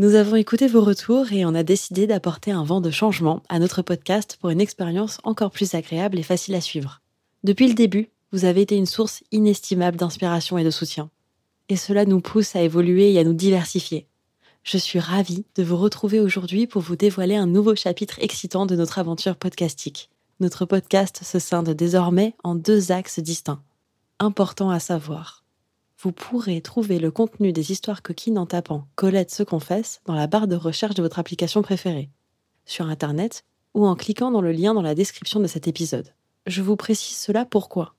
nous avons écouté vos retours et on a décidé d'apporter un vent de changement à notre podcast pour une expérience encore plus agréable et facile à suivre. Depuis le début, vous avez été une source inestimable d'inspiration et de soutien. Et cela nous pousse à évoluer et à nous diversifier. Je suis ravie de vous retrouver aujourd'hui pour vous dévoiler un nouveau chapitre excitant de notre aventure podcastique. Notre podcast se scinde désormais en deux axes distincts. Important à savoir vous pourrez trouver le contenu des histoires coquines en tapant Colette se confesse dans la barre de recherche de votre application préférée, sur Internet ou en cliquant dans le lien dans la description de cet épisode. Je vous précise cela pourquoi?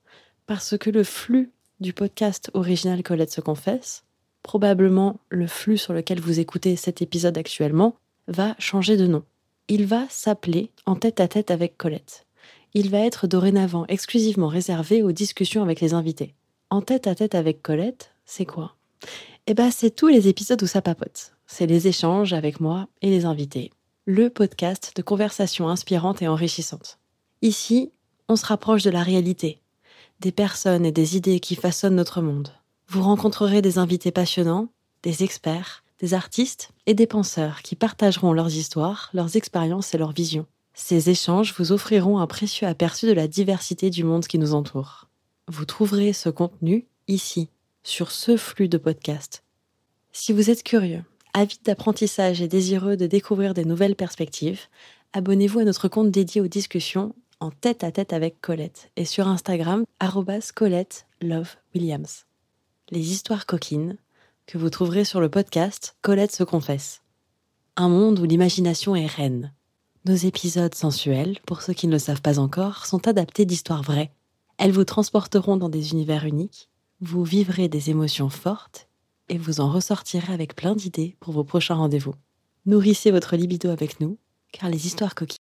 Parce que le flux du podcast original Colette se confesse, probablement le flux sur lequel vous écoutez cet épisode actuellement, va changer de nom. Il va s'appeler En tête à tête avec Colette. Il va être dorénavant exclusivement réservé aux discussions avec les invités en tête à tête avec Colette, c'est quoi? Eh ben, c'est tous les épisodes où ça papote. C'est les échanges avec moi et les invités. Le podcast de conversations inspirantes et enrichissantes. Ici, on se rapproche de la réalité, des personnes et des idées qui façonnent notre monde. Vous rencontrerez des invités passionnants, des experts, des artistes et des penseurs qui partageront leurs histoires, leurs expériences et leurs visions. Ces échanges vous offriront un précieux aperçu de la diversité du monde qui nous entoure. Vous trouverez ce contenu ici, sur ce flux de podcast. Si vous êtes curieux, avide d'apprentissage et désireux de découvrir des nouvelles perspectives, abonnez-vous à notre compte dédié aux discussions en tête à tête avec Colette et sur Instagram Colette Williams. Les histoires coquines que vous trouverez sur le podcast Colette se confesse. Un monde où l'imagination est reine. Nos épisodes sensuels, pour ceux qui ne le savent pas encore, sont adaptés d'histoires vraies elles vous transporteront dans des univers uniques, vous vivrez des émotions fortes et vous en ressortirez avec plein d'idées pour vos prochains rendez-vous. Nourrissez votre libido avec nous, car les histoires coquilles